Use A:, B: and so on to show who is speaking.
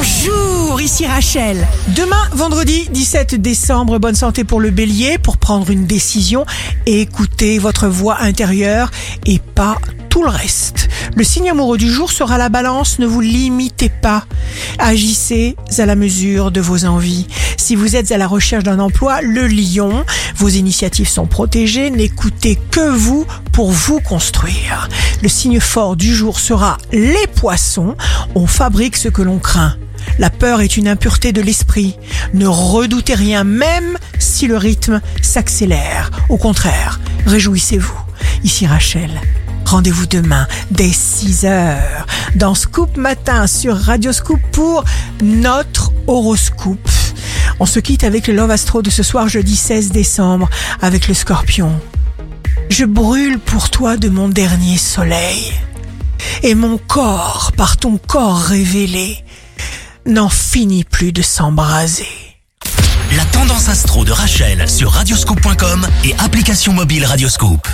A: Bonjour, ici Rachel. Demain, vendredi 17 décembre, bonne santé pour le bélier, pour prendre une décision, écoutez votre voix intérieure et pas tout le reste. Le signe amoureux du jour sera la balance, ne vous limitez pas. Agissez à la mesure de vos envies. Si vous êtes à la recherche d'un emploi, le lion, vos initiatives sont protégées, n'écoutez que vous pour vous construire. Le signe fort du jour sera les poissons, on fabrique ce que l'on craint. La peur est une impureté de l'esprit. Ne redoutez rien même si le rythme s'accélère. Au contraire, réjouissez-vous. Ici Rachel. Rendez-vous demain dès 6 heures dans Scoop Matin sur Radio Scoop pour notre horoscope. On se quitte avec le Love Astro de ce soir jeudi 16 décembre avec le scorpion. Je brûle pour toi de mon dernier soleil. Et mon corps, par ton corps révélé, n'en finit plus de s'embraser.
B: La tendance astro de Rachel sur radioscope.com et application mobile Radioscope.